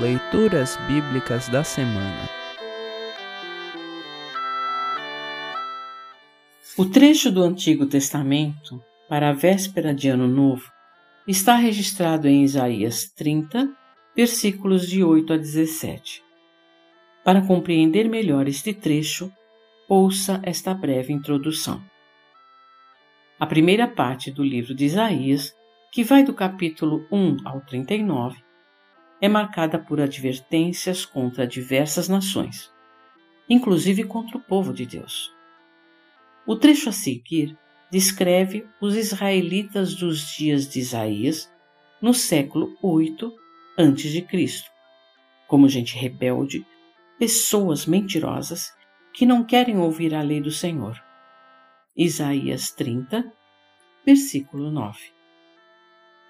Leituras Bíblicas da Semana O trecho do Antigo Testamento para a véspera de Ano Novo está registrado em Isaías 30, versículos de 8 a 17. Para compreender melhor este trecho, ouça esta breve introdução. A primeira parte do livro de Isaías, que vai do capítulo 1 ao 39, é marcada por advertências contra diversas nações, inclusive contra o povo de Deus. O trecho a seguir descreve os israelitas dos dias de Isaías no século 8 a.C., como gente rebelde, pessoas mentirosas que não querem ouvir a lei do Senhor. Isaías 30, versículo 9.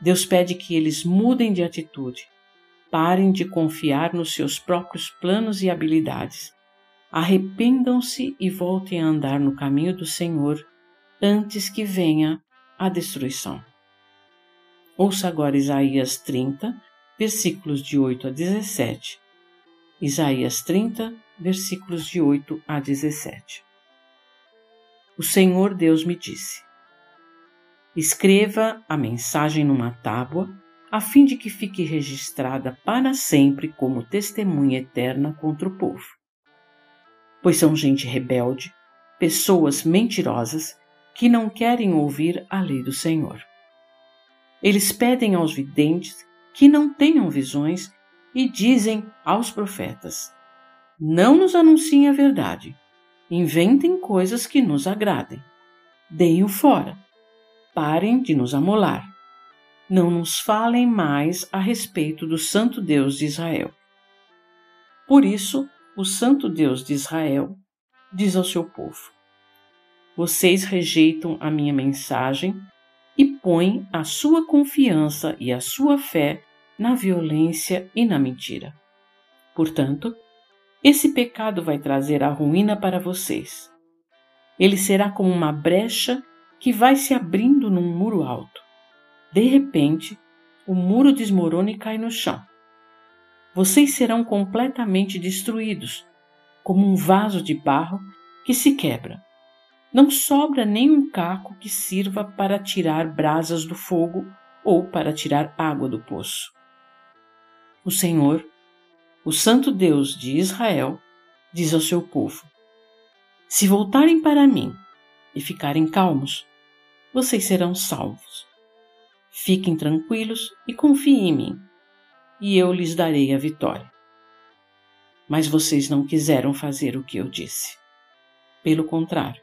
Deus pede que eles mudem de atitude Parem de confiar nos seus próprios planos e habilidades. Arrependam-se e voltem a andar no caminho do Senhor antes que venha a destruição. Ouça agora Isaías 30, versículos de 8 a 17. Isaías 30, versículos de 8 a 17. O Senhor Deus me disse: Escreva a mensagem numa tábua a fim de que fique registrada para sempre como testemunha eterna contra o povo. Pois são gente rebelde, pessoas mentirosas que não querem ouvir a lei do Senhor. Eles pedem aos videntes que não tenham visões e dizem aos profetas: Não nos anunciem a verdade, inventem coisas que nos agradem. Deem-o fora, parem de nos amolar não nos falem mais a respeito do Santo Deus de Israel. Por isso, o Santo Deus de Israel diz ao seu povo: Vocês rejeitam a minha mensagem e põem a sua confiança e a sua fé na violência e na mentira. Portanto, esse pecado vai trazer a ruína para vocês. Ele será como uma brecha que vai se abrindo num muro alto. De repente, o muro desmorona e cai no chão. Vocês serão completamente destruídos, como um vaso de barro que se quebra. Não sobra nem um caco que sirva para tirar brasas do fogo ou para tirar água do poço. O Senhor, o Santo Deus de Israel, diz ao seu povo: Se voltarem para mim e ficarem calmos, vocês serão salvos. Fiquem tranquilos e confiem em mim, e eu lhes darei a vitória. Mas vocês não quiseram fazer o que eu disse. Pelo contrário,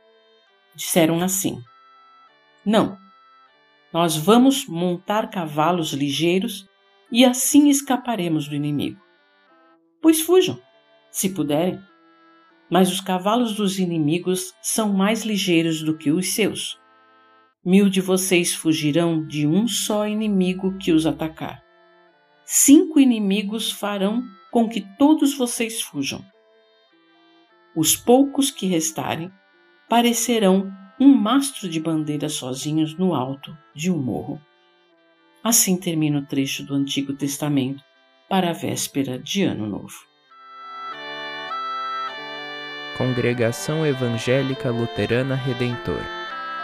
disseram assim: Não, nós vamos montar cavalos ligeiros e assim escaparemos do inimigo. Pois fujam, se puderem. Mas os cavalos dos inimigos são mais ligeiros do que os seus Mil de vocês fugirão de um só inimigo que os atacar. Cinco inimigos farão com que todos vocês fujam. Os poucos que restarem parecerão um mastro de bandeira sozinhos no alto de um morro. Assim termina o trecho do Antigo Testamento para a véspera de Ano Novo. Congregação Evangélica Luterana Redentor